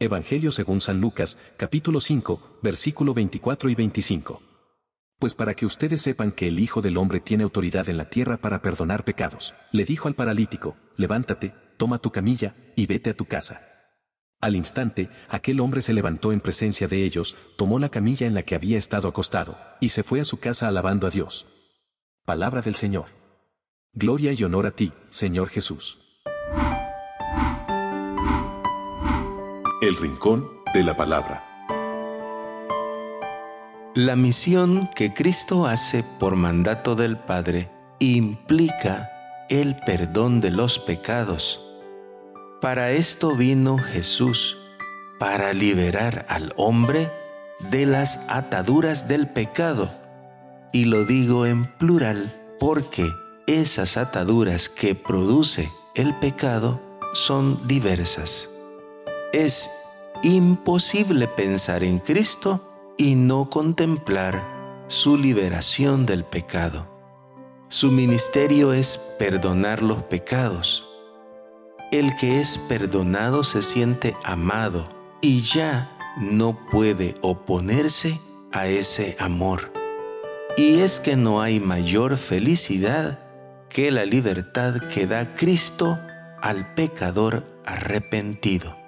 Evangelio según San Lucas, capítulo 5, versículo 24 y 25. Pues para que ustedes sepan que el Hijo del Hombre tiene autoridad en la tierra para perdonar pecados, le dijo al paralítico, levántate, toma tu camilla, y vete a tu casa. Al instante, aquel hombre se levantó en presencia de ellos, tomó la camilla en la que había estado acostado, y se fue a su casa alabando a Dios. Palabra del Señor. Gloria y honor a ti, Señor Jesús. El Rincón de la Palabra. La misión que Cristo hace por mandato del Padre implica el perdón de los pecados. Para esto vino Jesús, para liberar al hombre de las ataduras del pecado. Y lo digo en plural porque esas ataduras que produce el pecado son diversas. Es imposible pensar en Cristo y no contemplar su liberación del pecado. Su ministerio es perdonar los pecados. El que es perdonado se siente amado y ya no puede oponerse a ese amor. Y es que no hay mayor felicidad que la libertad que da Cristo al pecador arrepentido.